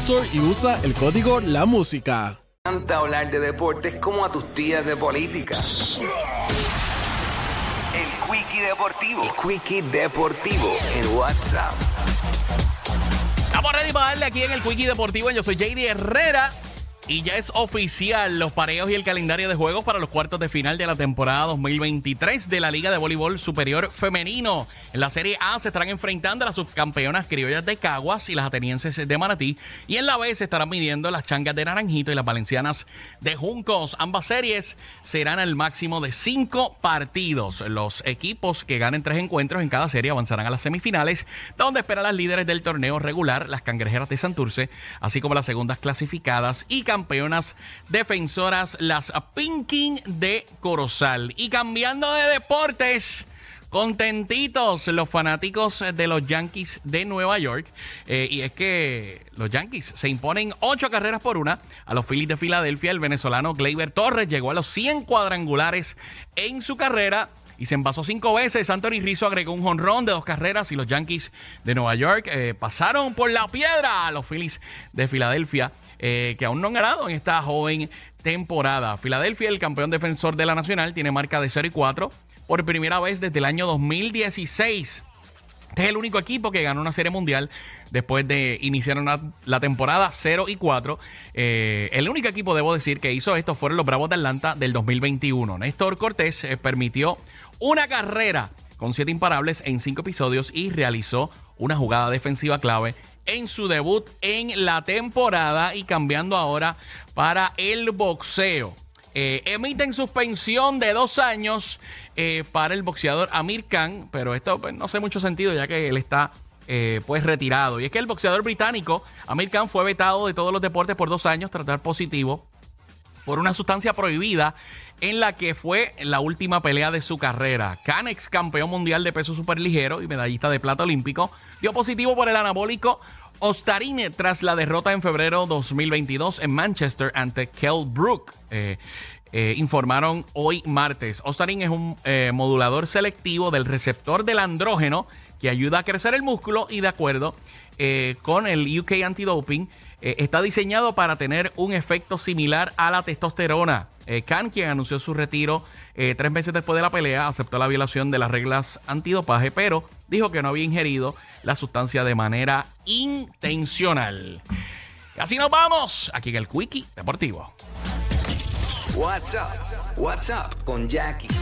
Store y usa el código La Música. encanta hablar de deportes como a tus tías de política. El Quickie Deportivo. El Quickie Deportivo en WhatsApp. Estamos ready para darle aquí en el Quickie Deportivo. Yo soy JD Herrera. Y ya es oficial los pareos y el calendario de juegos para los cuartos de final de la temporada 2023 de la Liga de Voleibol Superior Femenino. En la Serie A se estarán enfrentando a las subcampeonas criollas de Caguas y las atenienses de Manatí. Y en la B se estarán midiendo las changas de Naranjito y las valencianas de Juncos. Ambas series serán al máximo de cinco partidos. Los equipos que ganen tres encuentros en cada serie avanzarán a las semifinales, donde esperan las líderes del torneo regular, las cangrejeras de Santurce, así como las segundas clasificadas y defensoras, las Pinking de Corozal. Y cambiando de deportes. Contentitos los fanáticos de los Yankees de Nueva York. Eh, y es que los Yankees se imponen ocho carreras por una a los Phillies de Filadelfia. El venezolano Gleyber Torres llegó a los 100 cuadrangulares en su carrera y se envasó cinco veces. Anthony Rizzo agregó un jonrón de dos carreras y los Yankees de Nueva York eh, pasaron por la piedra a los Phillies de Filadelfia, eh, que aún no han ganado en esta joven temporada. Filadelfia, el campeón defensor de la Nacional, tiene marca de 0 y 4 por primera vez desde el año 2016. Este es el único equipo que ganó una serie mundial después de iniciar una- la temporada 0 y 4. Eh, el único equipo, debo decir, que hizo esto fueron los Bravos de Atlanta del 2021. Néstor Cortés permitió una carrera con siete imparables en cinco episodios y realizó una jugada defensiva clave en su debut en la temporada y cambiando ahora para el boxeo. Eh, emiten suspensión de dos años eh, para el boxeador Amir Khan, pero esto pues, no hace mucho sentido ya que él está eh, pues retirado. Y es que el boxeador británico Amir Khan fue vetado de todos los deportes por dos años, tratar positivo por una sustancia prohibida en la que fue la última pelea de su carrera. Khan, ex campeón mundial de peso superligero y medallista de plata olímpico, dio positivo por el anabólico Ostarine tras la derrota en febrero 2022 en Manchester ante Kell Brook. Eh, eh, informaron hoy martes. Ostarin es un eh, modulador selectivo del receptor del andrógeno que ayuda a crecer el músculo y de acuerdo eh, con el UK Antidoping eh, está diseñado para tener un efecto similar a la testosterona. Eh, Khan, quien anunció su retiro eh, tres meses después de la pelea, aceptó la violación de las reglas antidopaje, pero dijo que no había ingerido la sustancia de manera intencional. Y así nos vamos, aquí en el Quickie Deportivo. WhatsApp. WhatsApp con Jackie.